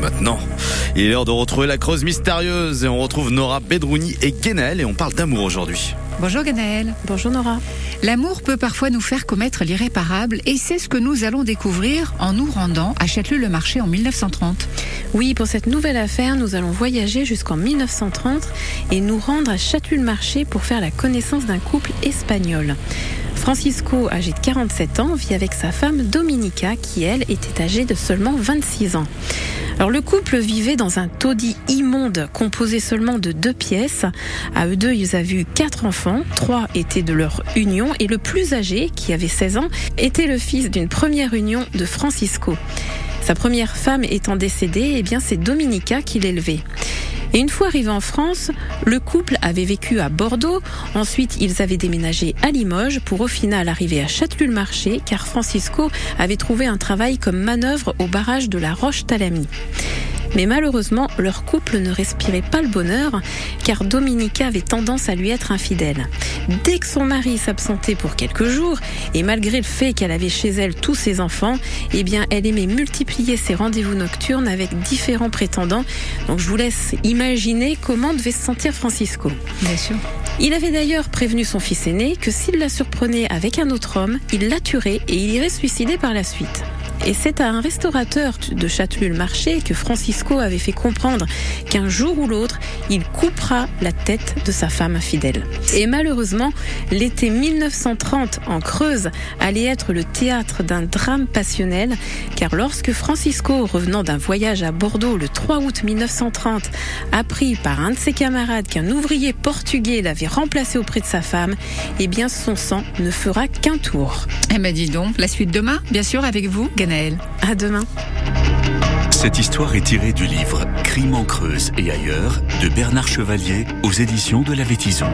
maintenant, il est l'heure de retrouver la creuse mystérieuse et on retrouve Nora Bedrouni et Guénel et on parle d'amour aujourd'hui. Bonjour Ganaël. Bonjour Nora. L'amour peut parfois nous faire commettre l'irréparable et c'est ce que nous allons découvrir en nous rendant à Châtelus-le-Marché en 1930. Oui, pour cette nouvelle affaire, nous allons voyager jusqu'en 1930 et nous rendre à Châtelus-le-Marché pour faire la connaissance d'un couple espagnol. Francisco, âgé de 47 ans, vit avec sa femme Dominica, qui elle était âgée de seulement 26 ans. Le couple vivait dans un taudis immonde composé seulement de deux pièces. À eux deux, ils avaient eu quatre enfants. Trois étaient de leur union et le plus âgé, qui avait 16 ans, était le fils d'une première union de Francisco. Sa première femme étant décédée, eh bien c'est Dominica qui l'élevait. Et une fois arrivé en France, le couple avait vécu à Bordeaux. Ensuite, ils avaient déménagé à Limoges pour au final arriver à Châtelus-le-Marché car Francisco avait trouvé un travail comme manœuvre au barrage de la Roche-Talamy. Mais malheureusement, leur couple ne respirait pas le bonheur, car Dominica avait tendance à lui être infidèle. Dès que son mari s'absentait pour quelques jours, et malgré le fait qu'elle avait chez elle tous ses enfants, eh bien, elle aimait multiplier ses rendez-vous nocturnes avec différents prétendants. Donc, je vous laisse imaginer comment devait se sentir Francisco. Bien sûr. Il avait d'ailleurs prévenu son fils aîné que s'il la surprenait avec un autre homme, il la tuerait et il irait se suicider par la suite. Et c'est à un restaurateur de Châtelus-le-Marché que Francisco avait fait comprendre qu'un jour ou l'autre, il coupera la tête de sa femme infidèle. Et malheureusement, l'été 1930 en Creuse allait être le théâtre d'un drame passionnel, car lorsque Francisco, revenant d'un voyage à Bordeaux le 3 août 1930, apprit par un de ses camarades qu'un ouvrier portugais l'avait remplacé auprès de sa femme, eh bien son sang ne fera qu'un tour. Eh ben dis donc, la suite demain, bien sûr, avec vous, À demain. Cette histoire est tirée du livre Crime en Creuse et ailleurs de Bernard Chevalier aux éditions de la Vétison.